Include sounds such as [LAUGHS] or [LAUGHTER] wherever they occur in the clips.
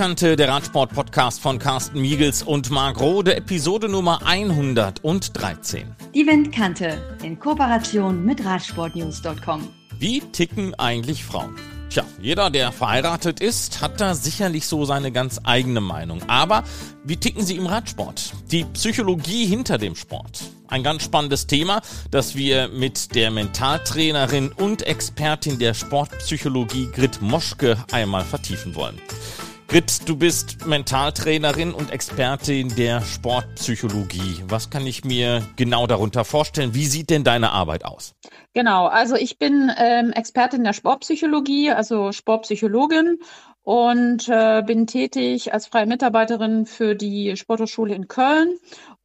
Windkante, der Radsport-Podcast von Carsten Miegels und Marc Rode, Episode Nummer 113. Die Windkante in Kooperation mit Radsportnews.com. Wie ticken eigentlich Frauen? Tja, jeder, der verheiratet ist, hat da sicherlich so seine ganz eigene Meinung. Aber wie ticken sie im Radsport? Die Psychologie hinter dem Sport. Ein ganz spannendes Thema, das wir mit der Mentaltrainerin und Expertin der Sportpsychologie Grit Moschke einmal vertiefen wollen. Grit, du bist Mentaltrainerin und Expertin der Sportpsychologie. Was kann ich mir genau darunter vorstellen? Wie sieht denn deine Arbeit aus? Genau, also ich bin ähm, Expertin der Sportpsychologie, also Sportpsychologin und äh, bin tätig als freie Mitarbeiterin für die Sporthochschule in Köln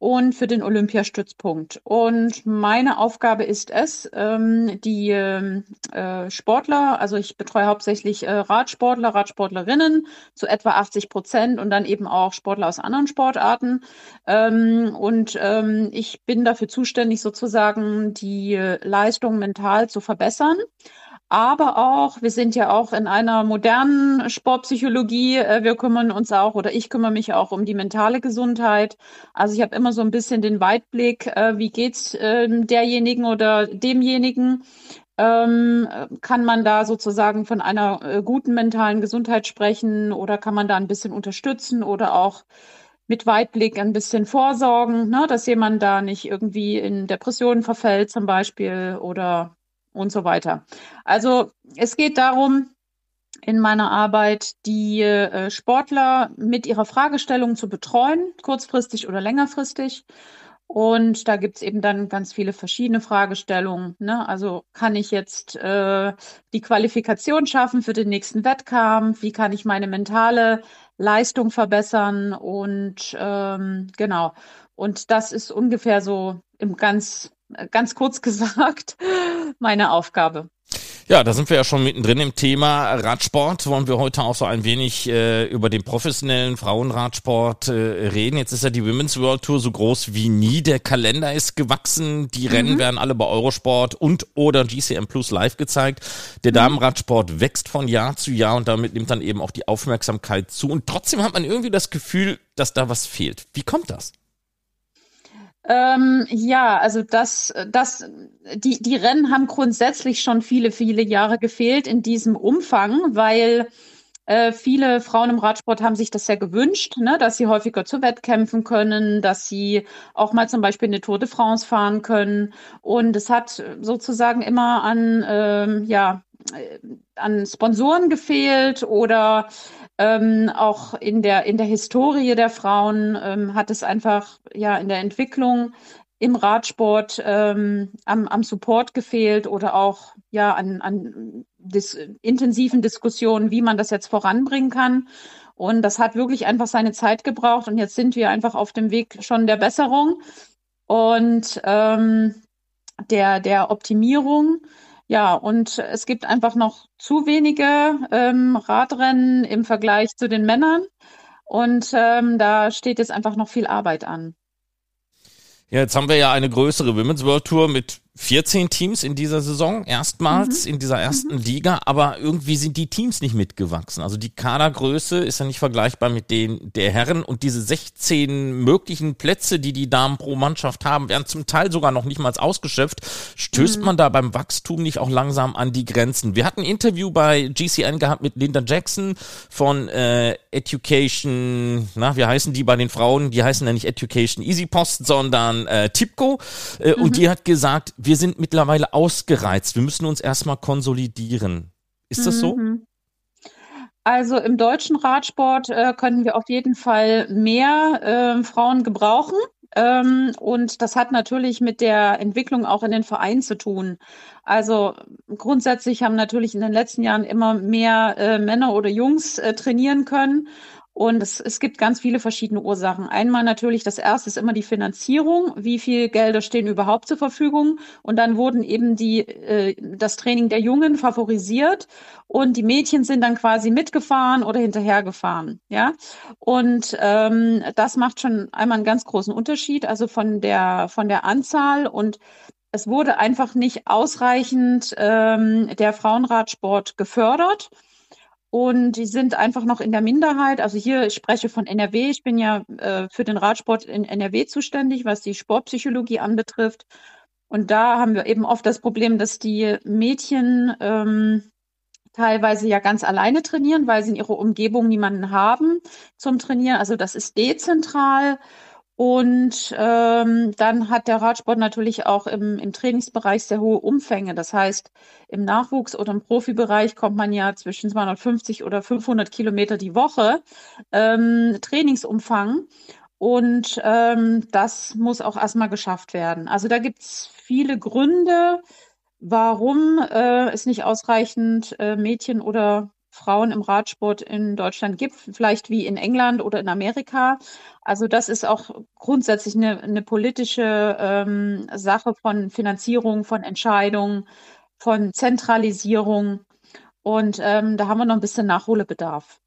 und für den Olympiastützpunkt. Und meine Aufgabe ist es, ähm, die ähm, äh, Sportler, also ich betreue hauptsächlich äh, Radsportler, Radsportlerinnen zu etwa 80 Prozent und dann eben auch Sportler aus anderen Sportarten. Ähm, und ähm, ich bin dafür zuständig, sozusagen die Leistung mental zu verbessern aber auch, wir sind ja auch in einer modernen Sportpsychologie, äh, wir kümmern uns auch oder ich kümmere mich auch um die mentale Gesundheit. Also ich habe immer so ein bisschen den Weitblick, äh, wie geht's äh, derjenigen oder demjenigen? Ähm, kann man da sozusagen von einer äh, guten mentalen Gesundheit sprechen oder kann man da ein bisschen unterstützen oder auch mit Weitblick ein bisschen vorsorgen, ne, dass jemand da nicht irgendwie in Depressionen verfällt zum Beispiel oder und so weiter. Also es geht darum, in meiner Arbeit die äh, Sportler mit ihrer Fragestellung zu betreuen, kurzfristig oder längerfristig. Und da gibt's eben dann ganz viele verschiedene Fragestellungen. Ne? Also kann ich jetzt äh, die Qualifikation schaffen für den nächsten Wettkampf? Wie kann ich meine mentale Leistung verbessern? Und ähm, genau. Und das ist ungefähr so im ganz ganz kurz [LAUGHS] gesagt meine Aufgabe. Ja, da sind wir ja schon mittendrin im Thema Radsport. Wollen wir heute auch so ein wenig äh, über den professionellen Frauenradsport äh, reden. Jetzt ist ja die Women's World Tour so groß wie nie. Der Kalender ist gewachsen. Die mhm. Rennen werden alle bei Eurosport und oder GCM Plus live gezeigt. Der mhm. Damenradsport wächst von Jahr zu Jahr und damit nimmt dann eben auch die Aufmerksamkeit zu. Und trotzdem hat man irgendwie das Gefühl, dass da was fehlt. Wie kommt das? Ähm, ja, also das, das, die, die Rennen haben grundsätzlich schon viele, viele Jahre gefehlt in diesem Umfang, weil äh, viele Frauen im Radsport haben sich das sehr gewünscht, ne, dass sie häufiger zu Wettkämpfen können, dass sie auch mal zum Beispiel eine Tour de France fahren können. Und es hat sozusagen immer an, ähm, ja, äh, an Sponsoren gefehlt oder ähm, auch in der, in der Historie der Frauen ähm, hat es einfach ja in der Entwicklung im Radsport ähm, am, am Support gefehlt oder auch ja an, an dis intensiven Diskussionen, wie man das jetzt voranbringen kann. Und das hat wirklich einfach seine Zeit gebraucht. Und jetzt sind wir einfach auf dem Weg schon der Besserung und ähm, der, der Optimierung. Ja, und es gibt einfach noch zu wenige ähm, Radrennen im Vergleich zu den Männern. Und ähm, da steht jetzt einfach noch viel Arbeit an. Ja, jetzt haben wir ja eine größere Women's World Tour mit 14 Teams in dieser Saison, erstmals mhm. in dieser ersten mhm. Liga, aber irgendwie sind die Teams nicht mitgewachsen. Also die Kadergröße ist ja nicht vergleichbar mit den der Herren und diese 16 möglichen Plätze, die die Damen pro Mannschaft haben, werden zum Teil sogar noch nicht mal ausgeschöpft. Stößt mhm. man da beim Wachstum nicht auch langsam an die Grenzen? Wir hatten ein Interview bei GCN gehabt mit Linda Jackson von äh, Education, na, wie heißen die bei den Frauen? Die heißen ja nicht Education Easy Post, sondern äh, Tipco. Äh, und mhm. die hat gesagt, wir sind mittlerweile ausgereizt. Wir müssen uns erstmal konsolidieren. Ist das so? Mhm. Also im deutschen Radsport äh, können wir auf jeden Fall mehr äh, Frauen gebrauchen. Ähm, und das hat natürlich mit der Entwicklung auch in den Vereinen zu tun. Also grundsätzlich haben natürlich in den letzten Jahren immer mehr äh, Männer oder Jungs äh, trainieren können. Und es, es gibt ganz viele verschiedene Ursachen. Einmal natürlich, das erste ist immer die Finanzierung. Wie viel Gelder stehen überhaupt zur Verfügung? Und dann wurden eben die, äh, das Training der Jungen favorisiert und die Mädchen sind dann quasi mitgefahren oder hinterhergefahren. Ja. Und ähm, das macht schon einmal einen ganz großen Unterschied, also von der, von der Anzahl und es wurde einfach nicht ausreichend ähm, der Frauenradsport gefördert. Und die sind einfach noch in der Minderheit. Also hier, ich spreche von NRW. Ich bin ja äh, für den Radsport in NRW zuständig, was die Sportpsychologie anbetrifft. Und da haben wir eben oft das Problem, dass die Mädchen ähm, teilweise ja ganz alleine trainieren, weil sie in ihrer Umgebung niemanden haben zum Trainieren. Also das ist dezentral. Und ähm, dann hat der Radsport natürlich auch im, im Trainingsbereich sehr hohe Umfänge. Das heißt, im Nachwuchs- oder im Profibereich kommt man ja zwischen 250 oder 500 Kilometer die Woche ähm, Trainingsumfang. Und ähm, das muss auch erstmal geschafft werden. Also da gibt's viele Gründe, warum äh, es nicht ausreichend äh, Mädchen oder Frauen im Radsport in Deutschland gibt, vielleicht wie in England oder in Amerika. Also das ist auch grundsätzlich eine, eine politische ähm, Sache von Finanzierung, von Entscheidungen, von Zentralisierung. Und ähm, da haben wir noch ein bisschen Nachholbedarf.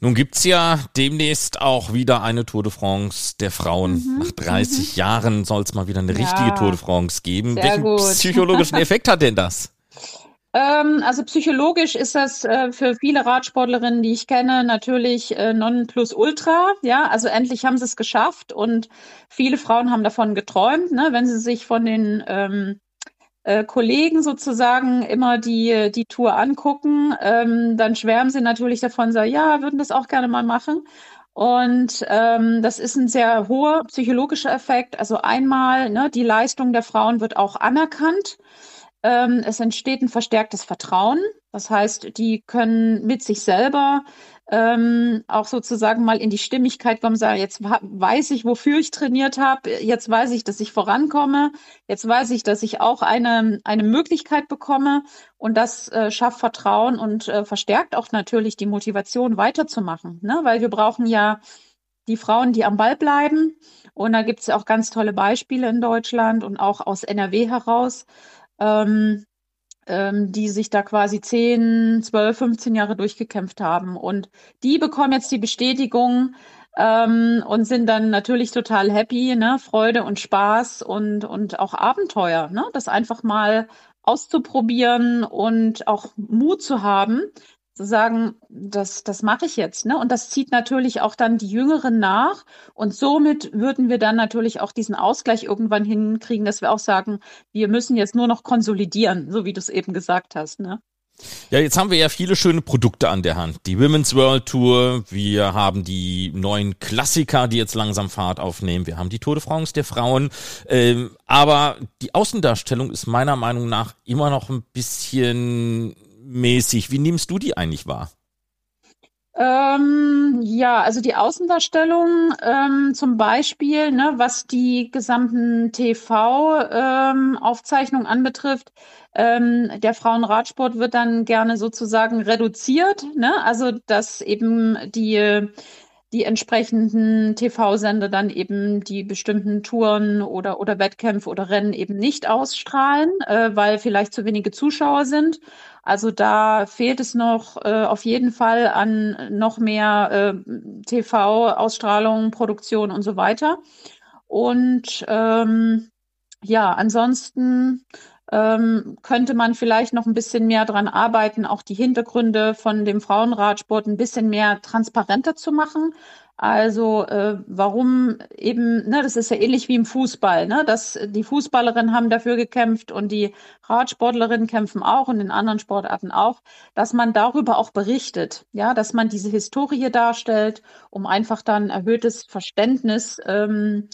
Nun gibt's ja demnächst auch wieder eine Tour de France der Frauen. Mhm. Nach 30 mhm. Jahren soll es mal wieder eine ja. richtige Tour de France geben. Sehr Welchen gut. psychologischen Effekt hat denn das? [LAUGHS] Ähm, also psychologisch ist das äh, für viele Radsportlerinnen, die ich kenne, natürlich äh, non plus ultra. Ja, also endlich haben sie es geschafft und viele Frauen haben davon geträumt, ne, wenn sie sich von den ähm, äh, Kollegen sozusagen immer die, die Tour angucken, ähm, dann schwärmen sie natürlich davon, sagen, ja, würden das auch gerne mal machen. Und ähm, das ist ein sehr hoher psychologischer Effekt. Also einmal, ne, die Leistung der Frauen wird auch anerkannt. Ähm, es entsteht ein verstärktes Vertrauen. Das heißt, die können mit sich selber ähm, auch sozusagen mal in die Stimmigkeit kommen, sagen, jetzt weiß ich, wofür ich trainiert habe, jetzt weiß ich, dass ich vorankomme, jetzt weiß ich, dass ich auch eine, eine Möglichkeit bekomme und das äh, schafft Vertrauen und äh, verstärkt auch natürlich die Motivation weiterzumachen, ne? weil wir brauchen ja die Frauen, die am Ball bleiben und da gibt es auch ganz tolle Beispiele in Deutschland und auch aus NRW heraus, ähm, ähm, die sich da quasi 10, 12, 15 Jahre durchgekämpft haben. Und die bekommen jetzt die Bestätigung ähm, und sind dann natürlich total happy, ne? Freude und Spaß und, und auch Abenteuer, ne? Das einfach mal auszuprobieren und auch Mut zu haben, zu sagen, das, das mache ich jetzt. Ne? Und das zieht natürlich auch dann die Jüngeren nach. Und somit würden wir dann natürlich auch diesen Ausgleich irgendwann hinkriegen, dass wir auch sagen, wir müssen jetzt nur noch konsolidieren, so wie du es eben gesagt hast. Ne? Ja, jetzt haben wir ja viele schöne Produkte an der Hand. Die Women's World Tour, wir haben die neuen Klassiker, die jetzt langsam Fahrt aufnehmen, wir haben die Tour de France der Frauen. Ähm, aber die Außendarstellung ist meiner Meinung nach immer noch ein bisschen mäßig. Wie nimmst du die eigentlich wahr? Ähm, ja, also die Außendarstellung ähm, zum Beispiel, ne, was die gesamten TV-Aufzeichnungen ähm, anbetrifft, ähm, der Frauenradsport wird dann gerne sozusagen reduziert, ne? Also dass eben die die entsprechenden TV-Sender dann eben die bestimmten Touren oder, oder Wettkämpfe oder Rennen eben nicht ausstrahlen, äh, weil vielleicht zu wenige Zuschauer sind. Also da fehlt es noch äh, auf jeden Fall an noch mehr äh, TV-Ausstrahlung, Produktion und so weiter. Und ähm, ja, ansonsten ähm, könnte man vielleicht noch ein bisschen mehr dran arbeiten, auch die Hintergründe von dem Frauenradsport ein bisschen mehr transparenter zu machen. Also äh, warum eben, ne, das ist ja ähnlich wie im Fußball, ne, dass die Fußballerinnen haben dafür gekämpft und die Radsportlerinnen kämpfen auch und in anderen Sportarten auch, dass man darüber auch berichtet, ja, dass man diese Historie darstellt, um einfach dann erhöhtes Verständnis ähm,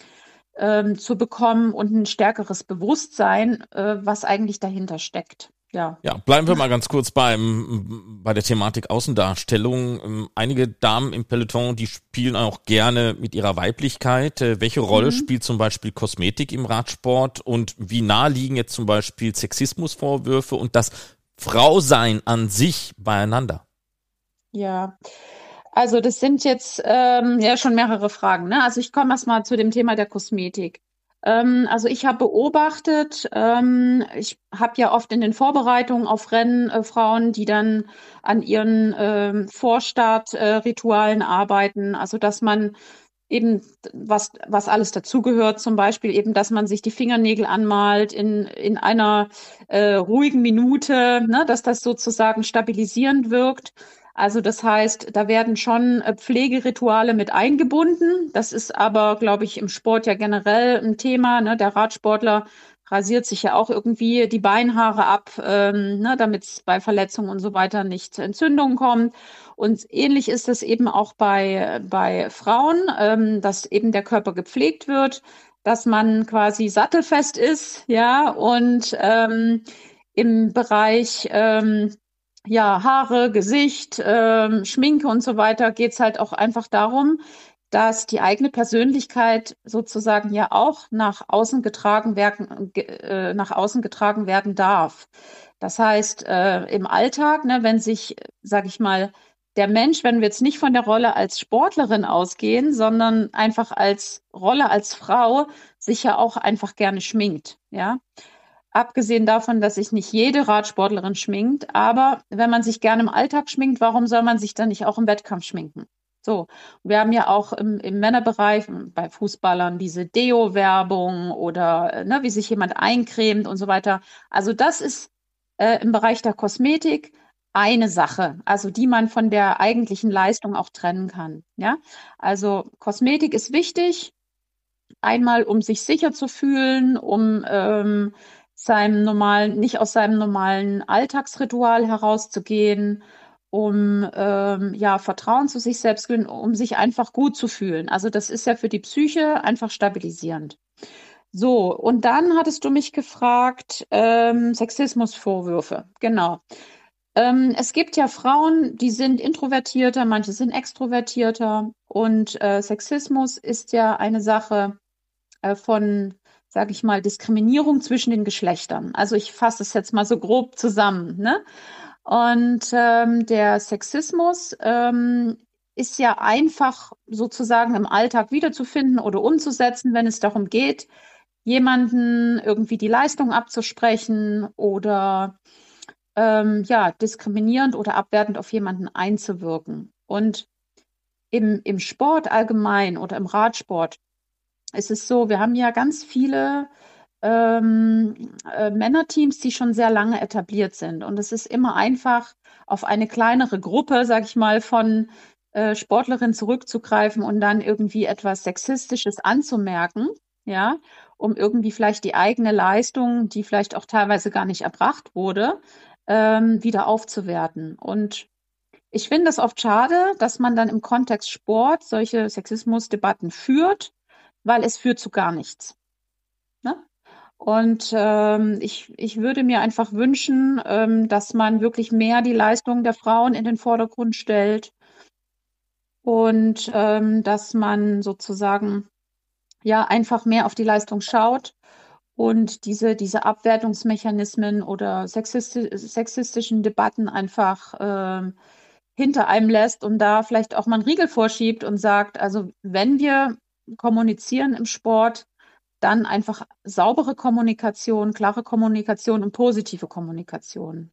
ähm, zu bekommen und ein stärkeres Bewusstsein, äh, was eigentlich dahinter steckt. Ja. ja, bleiben wir mal ganz kurz beim, bei der Thematik Außendarstellung. Ähm, einige Damen im Peloton, die spielen auch gerne mit ihrer Weiblichkeit. Äh, welche Rolle mhm. spielt zum Beispiel Kosmetik im Radsport und wie nah liegen jetzt zum Beispiel Sexismusvorwürfe und das Frausein an sich beieinander? Ja, also das sind jetzt ähm, ja schon mehrere Fragen. Ne? Also ich komme erstmal zu dem Thema der Kosmetik. Ähm, also ich habe beobachtet, ähm, ich habe ja oft in den Vorbereitungen auf Rennen äh, Frauen, die dann an ihren ähm, Vorstartritualen äh, arbeiten. Also dass man eben was, was alles dazugehört, zum Beispiel eben, dass man sich die Fingernägel anmalt in, in einer äh, ruhigen Minute, ne, dass das sozusagen stabilisierend wirkt. Also das heißt, da werden schon äh, Pflegerituale mit eingebunden. Das ist aber, glaube ich, im Sport ja generell ein Thema. Ne? Der Radsportler rasiert sich ja auch irgendwie die Beinhaare ab, ähm, ne, damit es bei Verletzungen und so weiter nicht zu Entzündungen kommt. Und ähnlich ist es eben auch bei, bei Frauen, ähm, dass eben der Körper gepflegt wird, dass man quasi sattelfest ist, ja, und ähm, im Bereich ähm, ja, Haare, Gesicht, ähm, Schminke und so weiter geht es halt auch einfach darum, dass die eigene Persönlichkeit sozusagen ja auch nach außen getragen werden, äh, nach außen getragen werden darf. Das heißt, äh, im Alltag, ne, wenn sich, sage ich mal, der Mensch, wenn wir jetzt nicht von der Rolle als Sportlerin ausgehen, sondern einfach als Rolle als Frau, sich ja auch einfach gerne schminkt, ja. Abgesehen davon, dass sich nicht jede Radsportlerin schminkt, aber wenn man sich gerne im Alltag schminkt, warum soll man sich dann nicht auch im Wettkampf schminken? So, wir haben ja auch im, im Männerbereich bei Fußballern diese Deo-Werbung oder ne, wie sich jemand eincremt und so weiter. Also das ist äh, im Bereich der Kosmetik eine Sache, also die man von der eigentlichen Leistung auch trennen kann. Ja, also Kosmetik ist wichtig, einmal um sich sicher zu fühlen, um ähm, seinem normalen, nicht aus seinem normalen Alltagsritual herauszugehen, um ähm, ja Vertrauen zu sich selbst, um sich einfach gut zu fühlen. Also das ist ja für die Psyche einfach stabilisierend. So, und dann hattest du mich gefragt, ähm, Sexismusvorwürfe. Genau. Ähm, es gibt ja Frauen, die sind introvertierter, manche sind extrovertierter. Und äh, Sexismus ist ja eine Sache äh, von sage ich mal, Diskriminierung zwischen den Geschlechtern. Also ich fasse es jetzt mal so grob zusammen. Ne? Und ähm, der Sexismus ähm, ist ja einfach sozusagen im Alltag wiederzufinden oder umzusetzen, wenn es darum geht, jemanden irgendwie die Leistung abzusprechen oder ähm, ja, diskriminierend oder abwertend auf jemanden einzuwirken. Und im, im Sport allgemein oder im Radsport es ist so, wir haben ja ganz viele ähm, äh, Männerteams, die schon sehr lange etabliert sind. Und es ist immer einfach, auf eine kleinere Gruppe, sag ich mal, von äh, Sportlerinnen zurückzugreifen und dann irgendwie etwas Sexistisches anzumerken, ja, um irgendwie vielleicht die eigene Leistung, die vielleicht auch teilweise gar nicht erbracht wurde, ähm, wieder aufzuwerten. Und ich finde es oft schade, dass man dann im Kontext Sport solche Sexismusdebatten führt weil es führt zu gar nichts. Ne? Und ähm, ich, ich würde mir einfach wünschen, ähm, dass man wirklich mehr die Leistung der Frauen in den Vordergrund stellt und ähm, dass man sozusagen ja einfach mehr auf die Leistung schaut und diese, diese Abwertungsmechanismen oder sexisti sexistischen Debatten einfach ähm, hinter einem lässt und da vielleicht auch mal einen Riegel vorschiebt und sagt, also wenn wir kommunizieren im Sport, dann einfach saubere Kommunikation, klare Kommunikation und positive Kommunikation.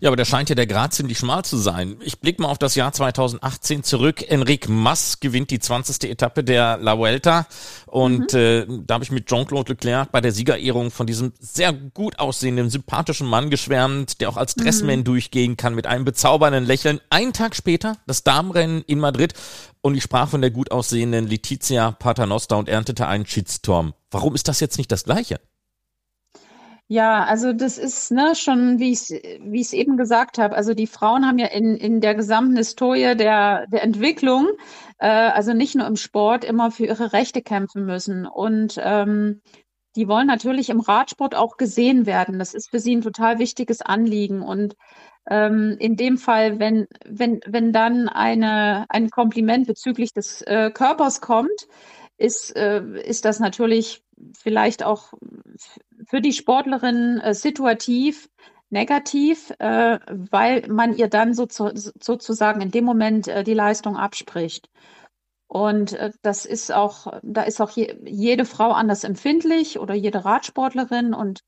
Ja, aber da scheint ja der Grad ziemlich schmal zu sein. Ich blicke mal auf das Jahr 2018 zurück. Enric Mas gewinnt die 20. Etappe der La Vuelta und mhm. äh, da habe ich mit Jean-Claude Leclerc bei der Siegerehrung von diesem sehr gut aussehenden, sympathischen Mann geschwärmt, der auch als Dressman mhm. durchgehen kann mit einem bezaubernden Lächeln. Einen Tag später das Damenrennen in Madrid und ich sprach von der gut aussehenden Letizia Paternoster und erntete einen Shitstorm. Warum ist das jetzt nicht das Gleiche? Ja, also das ist ne, schon, wie ich es wie eben gesagt habe, also die Frauen haben ja in, in der gesamten Historie der, der Entwicklung, äh, also nicht nur im Sport, immer für ihre Rechte kämpfen müssen. Und ähm, die wollen natürlich im Radsport auch gesehen werden. Das ist für sie ein total wichtiges Anliegen. Und ähm, in dem Fall, wenn, wenn, wenn dann eine, ein Kompliment bezüglich des äh, Körpers kommt, ist, äh, ist das natürlich vielleicht auch für die Sportlerin äh, situativ negativ, äh, weil man ihr dann so zu, sozusagen in dem Moment äh, die Leistung abspricht. Und äh, das ist auch, da ist auch je, jede Frau anders empfindlich oder jede Radsportlerin. Und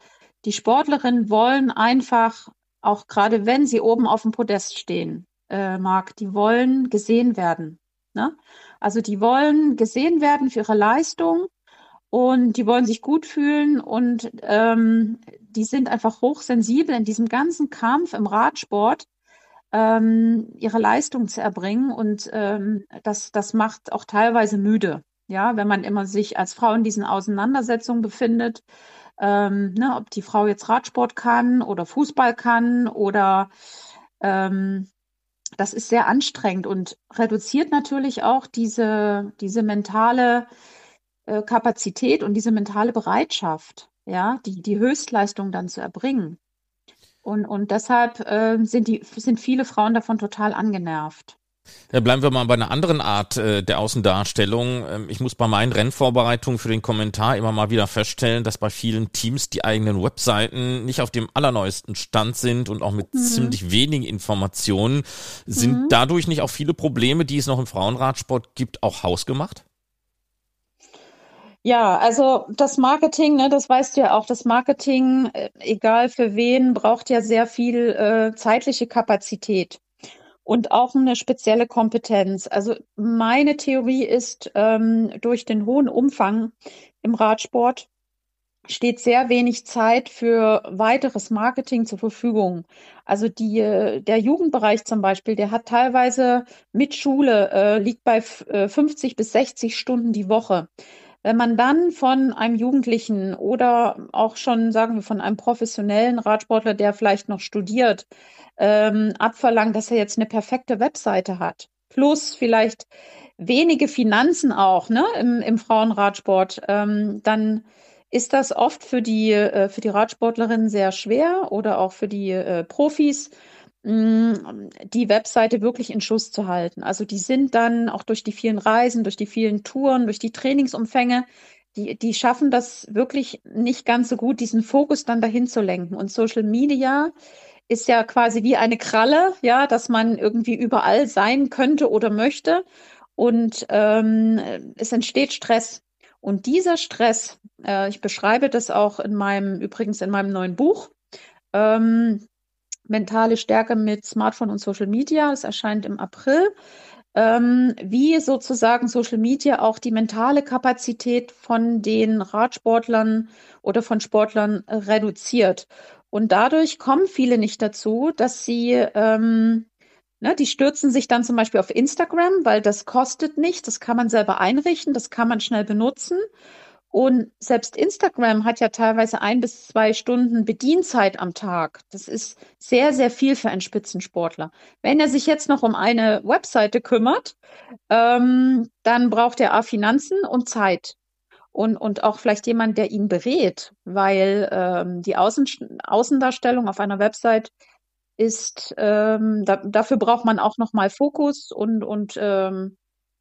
die Sportlerinnen wollen einfach, auch gerade wenn sie oben auf dem Podest stehen, äh, Marc, die wollen gesehen werden. Ne? Also die wollen gesehen werden für ihre Leistung und die wollen sich gut fühlen und ähm, die sind einfach hochsensibel in diesem ganzen Kampf im Radsport. ähm, ihre Leistung zu erbringen. Und ähm, das, das macht auch teilweise müde. Ja, wenn man immer sich als Frau in diesen Auseinandersetzungen befindet, ähm, ne, ob die Frau jetzt Radsport kann oder Fußball kann oder ähm, das ist sehr anstrengend und reduziert natürlich auch diese, diese mentale äh, Kapazität und diese mentale Bereitschaft, ja, die, die Höchstleistung dann zu erbringen. Und, und deshalb äh, sind, die, sind viele Frauen davon total angenervt. Ja, bleiben wir mal bei einer anderen Art äh, der Außendarstellung. Ähm, ich muss bei meinen Rennvorbereitungen für den Kommentar immer mal wieder feststellen, dass bei vielen Teams die eigenen Webseiten nicht auf dem allerneuesten Stand sind und auch mit mhm. ziemlich wenigen Informationen. Sind mhm. dadurch nicht auch viele Probleme, die es noch im Frauenradsport gibt, auch hausgemacht? Ja, also das Marketing, ne, das weißt du ja auch, das Marketing, äh, egal für wen, braucht ja sehr viel äh, zeitliche Kapazität und auch eine spezielle Kompetenz. Also meine Theorie ist, ähm, durch den hohen Umfang im Radsport steht sehr wenig Zeit für weiteres Marketing zur Verfügung. Also die, der Jugendbereich zum Beispiel, der hat teilweise mit Schule, äh, liegt bei 50 äh, bis 60 Stunden die Woche. Wenn man dann von einem Jugendlichen oder auch schon, sagen wir, von einem professionellen Radsportler, der vielleicht noch studiert, ähm, abverlangt, dass er jetzt eine perfekte Webseite hat. Plus vielleicht wenige Finanzen auch ne, im, im Frauenradsport, ähm, dann ist das oft für die, äh, für die Radsportlerinnen sehr schwer oder auch für die äh, Profis, mm, die Webseite wirklich in Schuss zu halten. Also die sind dann auch durch die vielen Reisen, durch die vielen Touren, durch die Trainingsumfänge, die, die schaffen das wirklich nicht ganz so gut, diesen Fokus dann dahin zu lenken. Und Social Media ist ja quasi wie eine Kralle, ja, dass man irgendwie überall sein könnte oder möchte. Und ähm, es entsteht Stress. Und dieser Stress, äh, ich beschreibe das auch in meinem, übrigens in meinem neuen Buch, ähm, Mentale Stärke mit Smartphone und Social Media. Es erscheint im April. Ähm, wie sozusagen Social Media auch die mentale Kapazität von den Radsportlern oder von Sportlern reduziert. Und dadurch kommen viele nicht dazu, dass sie, ähm, ne, die stürzen sich dann zum Beispiel auf Instagram, weil das kostet nicht, das kann man selber einrichten, das kann man schnell benutzen. Und selbst Instagram hat ja teilweise ein bis zwei Stunden Bedienzeit am Tag. Das ist sehr, sehr viel für einen Spitzensportler. Wenn er sich jetzt noch um eine Webseite kümmert, ähm, dann braucht er A Finanzen und Zeit und, und auch vielleicht jemand, der ihn berät, weil ähm, die Außen, Außendarstellung auf einer Website ist, ähm, da, dafür braucht man auch nochmal Fokus und, und ähm,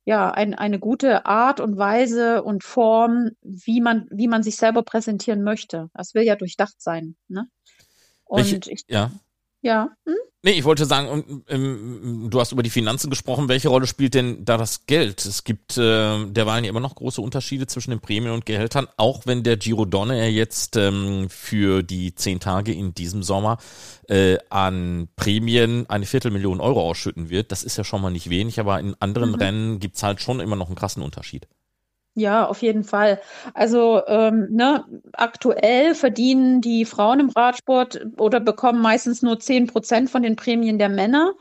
ja, ein, eine gute Art und Weise und Form, wie man, wie man sich selber präsentieren möchte. Das will ja durchdacht sein. Ne? Und Welche, ich, ja. Ja. Hm? Nee, ich wollte sagen, ähm, du hast über die Finanzen gesprochen. Welche Rolle spielt denn da das Geld? Es gibt äh, derweil ja immer noch große Unterschiede zwischen den Prämien und Gehältern, auch wenn der Giro Donne ja jetzt ähm, für die zehn Tage in diesem Sommer äh, an Prämien eine Viertelmillion Euro ausschütten wird. Das ist ja schon mal nicht wenig, aber in anderen mhm. Rennen gibt's halt schon immer noch einen krassen Unterschied. Ja, auf jeden Fall. Also ähm, ne, aktuell verdienen die Frauen im Radsport oder bekommen meistens nur zehn Prozent von den Prämien der Männer.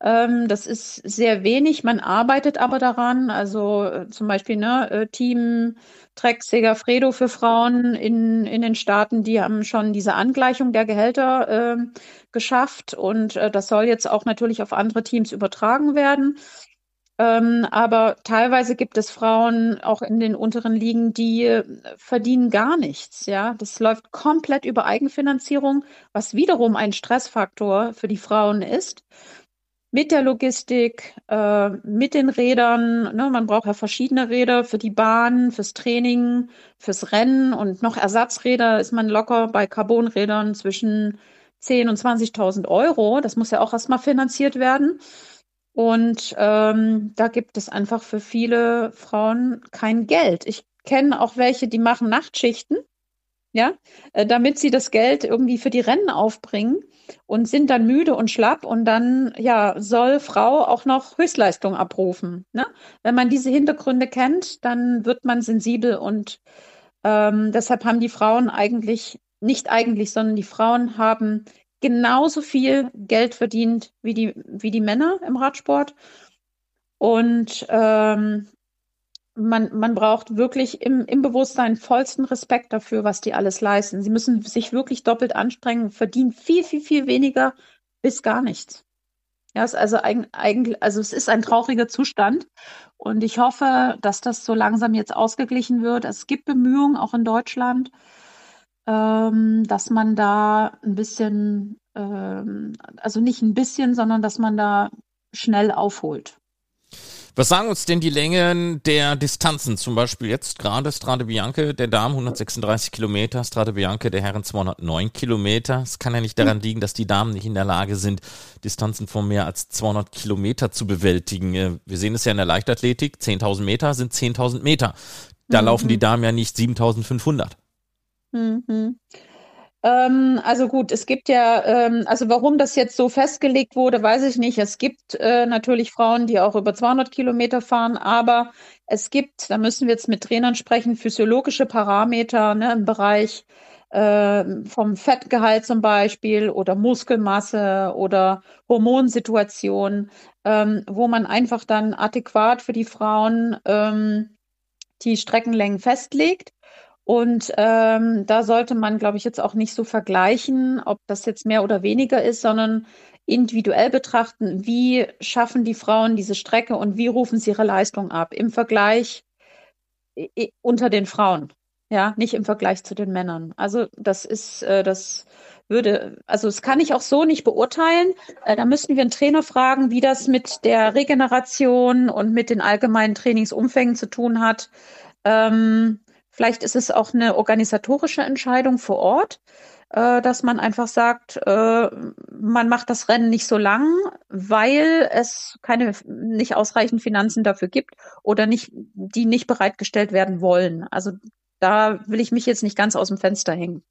Ähm, das ist sehr wenig. Man arbeitet aber daran. Also äh, zum Beispiel ne, äh, Team Trek Segafredo für Frauen in, in den Staaten, die haben schon diese Angleichung der Gehälter äh, geschafft. Und äh, das soll jetzt auch natürlich auf andere Teams übertragen werden. Ähm, aber teilweise gibt es Frauen auch in den unteren Ligen, die äh, verdienen gar nichts. Ja, das läuft komplett über Eigenfinanzierung, was wiederum ein Stressfaktor für die Frauen ist. Mit der Logistik, äh, mit den Rädern. Ne? Man braucht ja verschiedene Räder für die Bahn, fürs Training, fürs Rennen und noch Ersatzräder ist man locker bei Carbonrädern zwischen 10 und 20.000 Euro. Das muss ja auch erstmal finanziert werden. Und ähm, da gibt es einfach für viele Frauen kein Geld. Ich kenne auch welche, die machen Nachtschichten, ja, äh, damit sie das Geld irgendwie für die Rennen aufbringen und sind dann müde und schlapp und dann ja soll Frau auch noch Höchstleistung abrufen. Ne? Wenn man diese Hintergründe kennt, dann wird man sensibel und ähm, deshalb haben die Frauen eigentlich nicht eigentlich, sondern die Frauen haben genauso viel Geld verdient wie die, wie die Männer im Radsport. Und ähm, man, man braucht wirklich im, im Bewusstsein vollsten Respekt dafür, was die alles leisten. Sie müssen sich wirklich doppelt anstrengen, verdienen viel, viel, viel weniger bis gar nichts. Ja, es also eigentlich, also es ist ein trauriger Zustand. Und ich hoffe, dass das so langsam jetzt ausgeglichen wird. Es gibt Bemühungen auch in Deutschland, ähm, dass man da ein bisschen, ähm, also nicht ein bisschen, sondern dass man da schnell aufholt. Was sagen uns denn die Längen der Distanzen? Zum Beispiel jetzt gerade Strade Bianche der Damen 136 Kilometer, Strade Bianche der Herren 209 Kilometer. Es kann ja nicht daran liegen, dass die Damen nicht in der Lage sind, Distanzen von mehr als 200 Kilometer zu bewältigen. Äh, wir sehen es ja in der Leichtathletik, 10.000 Meter sind 10.000 Meter. Da mhm. laufen die Damen ja nicht 7.500. Mhm. Ähm, also gut, es gibt ja, ähm, also warum das jetzt so festgelegt wurde, weiß ich nicht. Es gibt äh, natürlich Frauen, die auch über 200 Kilometer fahren, aber es gibt, da müssen wir jetzt mit Trainern sprechen, physiologische Parameter ne, im Bereich äh, vom Fettgehalt zum Beispiel oder Muskelmasse oder Hormonsituation, ähm, wo man einfach dann adäquat für die Frauen ähm, die Streckenlängen festlegt. Und ähm, da sollte man, glaube ich, jetzt auch nicht so vergleichen, ob das jetzt mehr oder weniger ist, sondern individuell betrachten, wie schaffen die Frauen diese Strecke und wie rufen sie ihre Leistung ab im Vergleich unter den Frauen, ja, nicht im Vergleich zu den Männern. Also das ist, äh, das würde, also das kann ich auch so nicht beurteilen. Äh, da müssten wir einen Trainer fragen, wie das mit der Regeneration und mit den allgemeinen Trainingsumfängen zu tun hat. Ähm, Vielleicht ist es auch eine organisatorische Entscheidung vor Ort, äh, dass man einfach sagt, äh, man macht das Rennen nicht so lang, weil es keine nicht ausreichend Finanzen dafür gibt oder nicht, die nicht bereitgestellt werden wollen. Also da will ich mich jetzt nicht ganz aus dem Fenster hängen.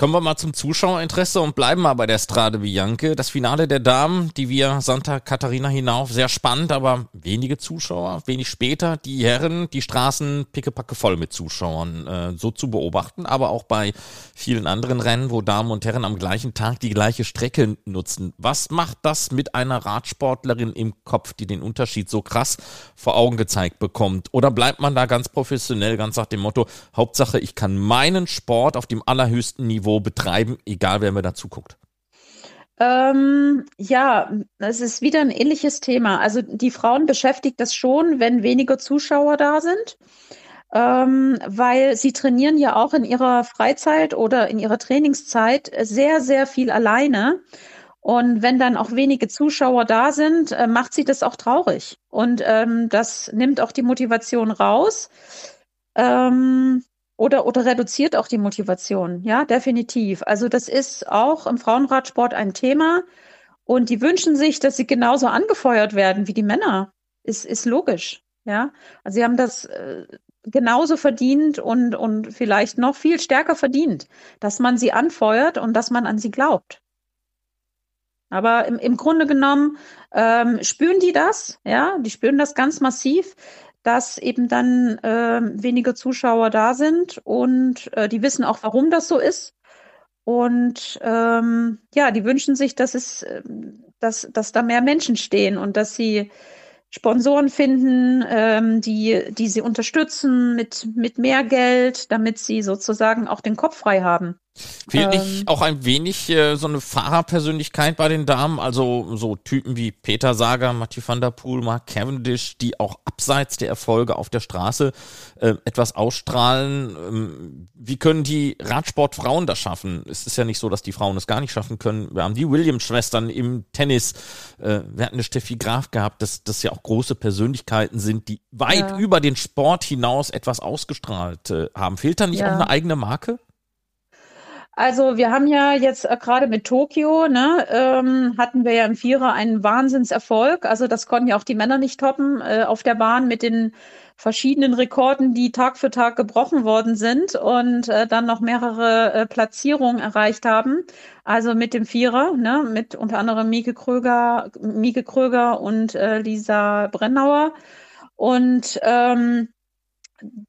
Kommen wir mal zum Zuschauerinteresse und bleiben mal bei der Strade Bianche. Das Finale der Damen, die wir Santa Katharina hinauf, sehr spannend, aber wenige Zuschauer. Wenig später die Herren, die Straßen pickepacke voll mit Zuschauern, äh, so zu beobachten. Aber auch bei vielen anderen Rennen, wo Damen und Herren am gleichen Tag die gleiche Strecke nutzen. Was macht das mit einer Radsportlerin im Kopf, die den Unterschied so krass vor Augen gezeigt bekommt? Oder bleibt man da ganz professionell, ganz nach dem Motto, Hauptsache, ich kann meinen Sport auf dem allerhöchsten Niveau Niveau betreiben, egal wer mir da zuguckt? Ähm, ja, es ist wieder ein ähnliches Thema. Also die Frauen beschäftigt das schon, wenn weniger Zuschauer da sind, ähm, weil sie trainieren ja auch in ihrer Freizeit oder in ihrer Trainingszeit sehr, sehr viel alleine. Und wenn dann auch wenige Zuschauer da sind, äh, macht sie das auch traurig. Und ähm, das nimmt auch die Motivation raus. Ähm, oder, oder reduziert auch die Motivation. Ja, definitiv. Also das ist auch im Frauenradsport ein Thema. Und die wünschen sich, dass sie genauso angefeuert werden wie die Männer. Ist, ist logisch. Ja, also sie haben das äh, genauso verdient und, und vielleicht noch viel stärker verdient, dass man sie anfeuert und dass man an sie glaubt. Aber im, im Grunde genommen ähm, spüren die das, ja, die spüren das ganz massiv dass eben dann äh, weniger Zuschauer da sind und äh, die wissen auch, warum das so ist. Und ähm, ja, die wünschen sich, dass es, ähm, dass, dass da mehr Menschen stehen und dass sie Sponsoren finden, ähm, die, die sie unterstützen mit, mit mehr Geld, damit sie sozusagen auch den Kopf frei haben. Fehlt ähm, nicht auch ein wenig äh, so eine Fahrerpersönlichkeit bei den Damen? Also so Typen wie Peter Sager, Mathieu van der Poel, Mark Cavendish, die auch abseits der Erfolge auf der Straße äh, etwas ausstrahlen. Ähm, wie können die Radsportfrauen das schaffen? Es ist ja nicht so, dass die Frauen es gar nicht schaffen können. Wir haben die Williams-Schwestern im Tennis. Äh, wir hatten eine Steffi Graf gehabt, dass das ja auch große Persönlichkeiten sind, die weit ja. über den Sport hinaus etwas ausgestrahlt äh, haben. Fehlt da nicht ja. auch eine eigene Marke? Also wir haben ja jetzt äh, gerade mit Tokio, ne, ähm, hatten wir ja im Vierer einen Wahnsinnserfolg. Also das konnten ja auch die Männer nicht toppen äh, auf der Bahn mit den verschiedenen Rekorden, die Tag für Tag gebrochen worden sind und äh, dann noch mehrere äh, Platzierungen erreicht haben. Also mit dem Vierer, ne, mit unter anderem Mieke Kröger, Mieke Kröger und äh, Lisa Brennauer. Und ähm,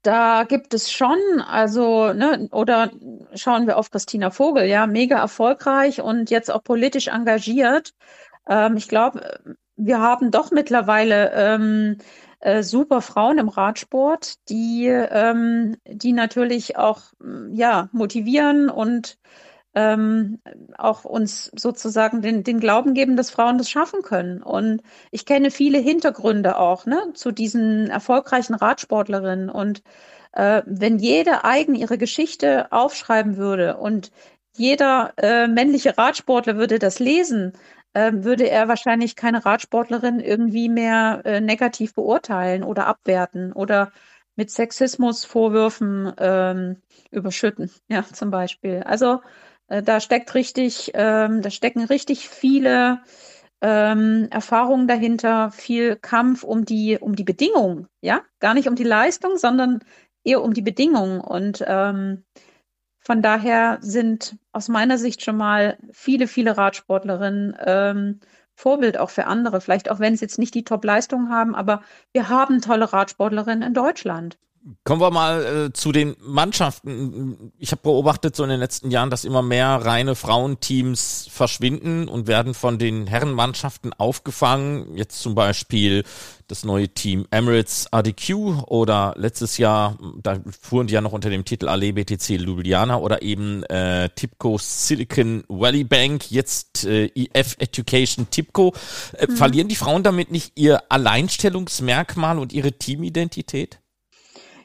da gibt es schon, also, ne, oder schauen wir auf Christina Vogel, ja, mega erfolgreich und jetzt auch politisch engagiert. Ähm, ich glaube, wir haben doch mittlerweile ähm, äh, super Frauen im Radsport, die, ähm, die natürlich auch ja, motivieren und ähm, auch uns sozusagen den, den Glauben geben, dass Frauen das schaffen können. Und ich kenne viele Hintergründe auch ne, zu diesen erfolgreichen Radsportlerinnen. Und äh, wenn jede eigen ihre Geschichte aufschreiben würde und jeder äh, männliche Radsportler würde das lesen, äh, würde er wahrscheinlich keine Radsportlerin irgendwie mehr äh, negativ beurteilen oder abwerten oder mit Sexismusvorwürfen ähm, überschütten, ja, zum Beispiel. Also da steckt richtig, ähm, da stecken richtig viele ähm, Erfahrungen dahinter, viel Kampf um die, um die Bedingungen, ja, gar nicht um die Leistung, sondern eher um die Bedingungen. Und ähm, von daher sind aus meiner Sicht schon mal viele, viele Radsportlerinnen ähm, Vorbild auch für andere. Vielleicht auch wenn sie jetzt nicht die Top-Leistungen haben, aber wir haben tolle Radsportlerinnen in Deutschland. Kommen wir mal äh, zu den Mannschaften. Ich habe beobachtet so in den letzten Jahren, dass immer mehr reine Frauenteams verschwinden und werden von den Herrenmannschaften aufgefangen. Jetzt zum Beispiel das neue Team Emirates ADQ oder letztes Jahr, da fuhren die ja noch unter dem Titel Ale BTC Ljubljana oder eben äh, Tipco Silicon Valley Bank, jetzt äh, EF Education Tipco. Äh, mhm. Verlieren die Frauen damit nicht ihr Alleinstellungsmerkmal und ihre Teamidentität?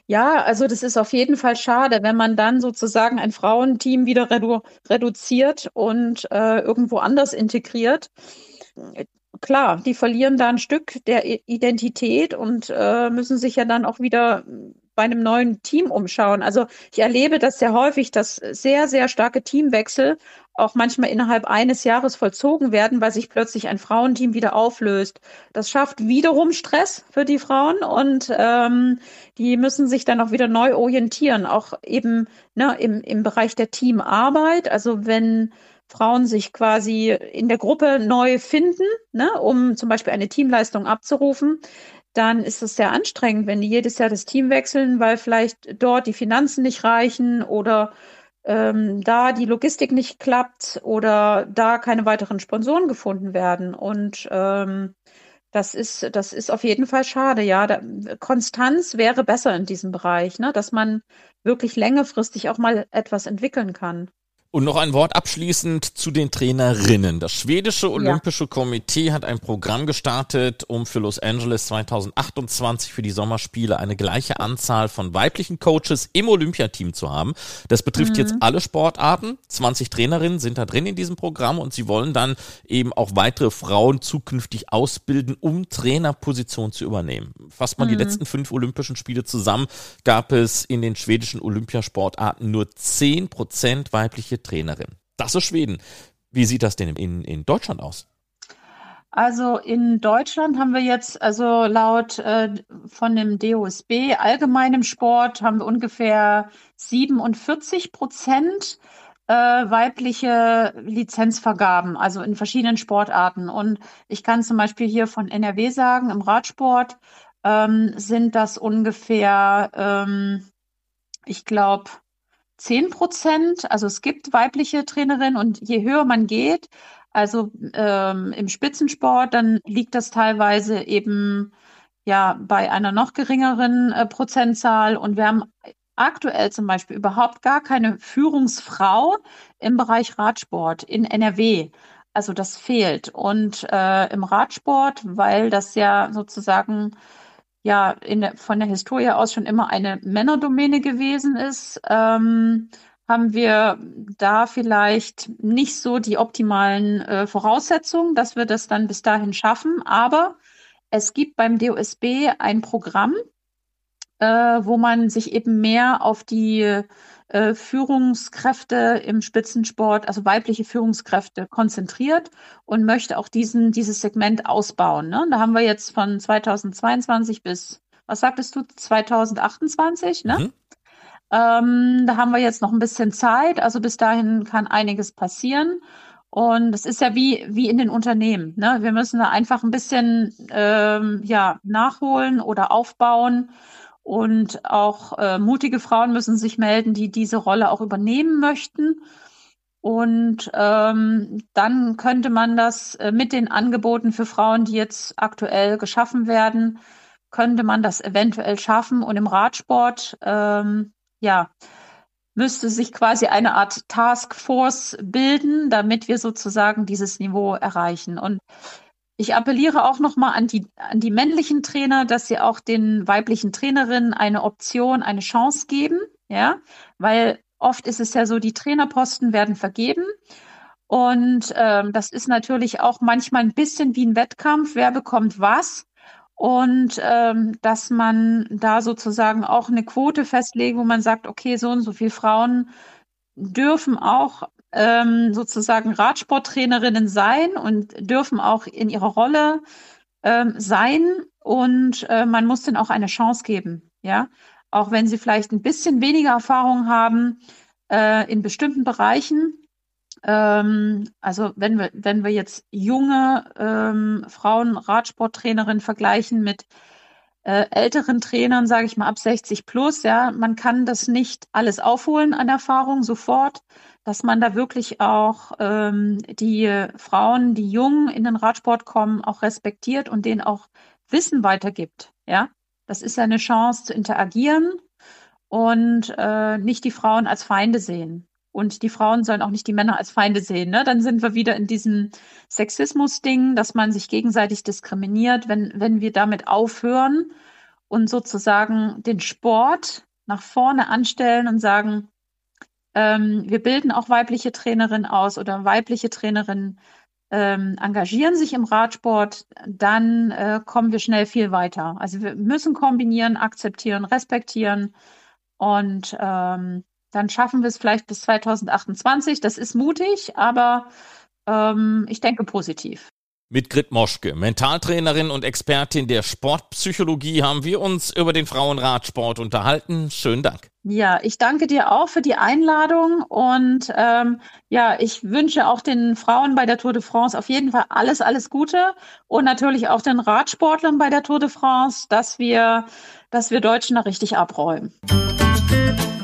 Ja, also das ist auf jeden Fall schade, wenn man dann sozusagen ein Frauenteam wieder redu reduziert und äh, irgendwo anders integriert. Klar, die verlieren da ein Stück der Identität und äh, müssen sich ja dann auch wieder bei einem neuen Team umschauen. Also ich erlebe das sehr häufig, dass sehr, sehr starke Teamwechsel auch manchmal innerhalb eines Jahres vollzogen werden, weil sich plötzlich ein Frauenteam wieder auflöst. Das schafft wiederum Stress für die Frauen und ähm, die müssen sich dann auch wieder neu orientieren, auch eben ne, im, im Bereich der Teamarbeit. Also wenn Frauen sich quasi in der Gruppe neu finden, ne, um zum Beispiel eine Teamleistung abzurufen, dann ist es sehr anstrengend, wenn die jedes Jahr das Team wechseln, weil vielleicht dort die Finanzen nicht reichen oder ähm, da die Logistik nicht klappt oder da keine weiteren Sponsoren gefunden werden. Und ähm, das ist, das ist auf jeden Fall schade. Ja, da, Konstanz wäre besser in diesem Bereich, ne? dass man wirklich längerfristig auch mal etwas entwickeln kann. Und noch ein Wort abschließend zu den Trainerinnen. Das schwedische Olympische ja. Komitee hat ein Programm gestartet, um für Los Angeles 2028 für die Sommerspiele eine gleiche Anzahl von weiblichen Coaches im Olympiateam zu haben. Das betrifft mhm. jetzt alle Sportarten. 20 Trainerinnen sind da drin in diesem Programm und sie wollen dann eben auch weitere Frauen zukünftig ausbilden, um Trainerpositionen zu übernehmen. Fasst man mhm. die letzten fünf Olympischen Spiele zusammen, gab es in den schwedischen Olympiasportarten nur 10 Prozent weibliche Trainerin. Das ist Schweden. Wie sieht das denn in, in Deutschland aus? Also in Deutschland haben wir jetzt, also laut äh, von dem DOSB allgemeinem Sport haben wir ungefähr 47 Prozent äh, weibliche Lizenzvergaben, also in verschiedenen Sportarten. Und ich kann zum Beispiel hier von NRW sagen, im Radsport ähm, sind das ungefähr, ähm, ich glaube, 10 Prozent. Also es gibt weibliche Trainerinnen und je höher man geht, also ähm, im Spitzensport, dann liegt das teilweise eben ja bei einer noch geringeren äh, Prozentzahl. Und wir haben aktuell zum Beispiel überhaupt gar keine Führungsfrau im Bereich Radsport in NRW. Also das fehlt. Und äh, im Radsport, weil das ja sozusagen ja der, von der Historie aus schon immer eine Männerdomäne gewesen ist, ähm, haben wir da vielleicht nicht so die optimalen äh, Voraussetzungen, dass wir das dann bis dahin schaffen. Aber es gibt beim DOSB ein Programm, äh, wo man sich eben mehr auf die äh, Führungskräfte im Spitzensport, also weibliche Führungskräfte, konzentriert und möchte auch diesen, dieses Segment ausbauen. Ne? Da haben wir jetzt von 2022 bis, was sagtest du, 2028, ne? Mhm. Ähm, da haben wir jetzt noch ein bisschen Zeit. Also bis dahin kann einiges passieren. Und es ist ja wie, wie in den Unternehmen. Ne? Wir müssen da einfach ein bisschen ähm, ja, nachholen oder aufbauen Und auch äh, mutige Frauen müssen sich melden, die diese Rolle auch übernehmen möchten. Und ähm, dann könnte man das äh, mit den Angeboten für Frauen, die jetzt aktuell geschaffen werden, könnte man das eventuell schaffen. Und im Radsport, ähm, ja, müsste sich quasi eine Art Taskforce bilden, damit wir sozusagen dieses Niveau erreichen. Und ich appelliere auch nochmal an die, an die männlichen Trainer, dass sie auch den weiblichen Trainerinnen eine Option, eine Chance geben, ja, weil oft ist es ja so, die Trainerposten werden vergeben. Und ähm, das ist natürlich auch manchmal ein bisschen wie ein Wettkampf, wer bekommt was. Und ähm, dass man da sozusagen auch eine Quote festlegt, wo man sagt, okay, so und so viele Frauen dürfen auch ähm, sozusagen Radsporttrainerinnen sein und dürfen auch in ihrer Rolle ähm, sein und äh, man muss denen auch eine Chance geben, ja, auch wenn sie vielleicht ein bisschen weniger Erfahrung haben äh, in bestimmten Bereichen. Ähm, also wenn wir wenn wir jetzt junge ähm, Frauen Radsporttrainerinnen vergleichen mit äh, älteren Trainern, sage ich mal ab 60 plus, ja, man kann das nicht alles aufholen an Erfahrung sofort, dass man da wirklich auch ähm, die Frauen, die jung in den Radsport kommen, auch respektiert und denen auch Wissen weitergibt. Ja, das ist eine Chance zu interagieren und äh, nicht die Frauen als Feinde sehen. Und die Frauen sollen auch nicht die Männer als Feinde sehen. Ne? Dann sind wir wieder in diesem Sexismus-Ding, dass man sich gegenseitig diskriminiert. Wenn, wenn wir damit aufhören und sozusagen den Sport nach vorne anstellen und sagen, ähm, wir bilden auch weibliche Trainerinnen aus oder weibliche Trainerinnen ähm, engagieren sich im Radsport, dann äh, kommen wir schnell viel weiter. Also wir müssen kombinieren, akzeptieren, respektieren und ähm, dann schaffen wir es vielleicht bis 2028. Das ist mutig, aber ähm, ich denke positiv. Mit Grit Moschke, Mentaltrainerin und Expertin der Sportpsychologie, haben wir uns über den Frauenradsport unterhalten. Schönen Dank. Ja, ich danke dir auch für die Einladung und ähm, ja, ich wünsche auch den Frauen bei der Tour de France auf jeden Fall alles, alles Gute und natürlich auch den Radsportlern bei der Tour de France, dass wir, dass wir Deutschen da richtig abräumen. Und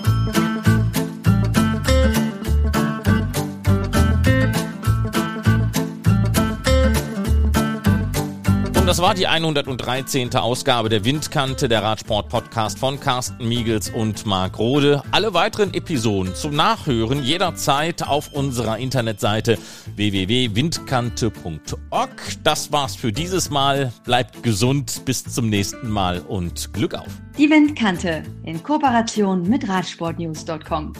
das war die 113. Ausgabe der Windkante, der Radsport-Podcast von Carsten Miegels und Marc Rode. Alle weiteren Episoden zum Nachhören jederzeit auf unserer Internetseite www.windkante.org. Das war's für dieses Mal. Bleibt gesund, bis zum nächsten Mal und Glück auf. Die Windkante in Kooperation mit Radsportnews.com.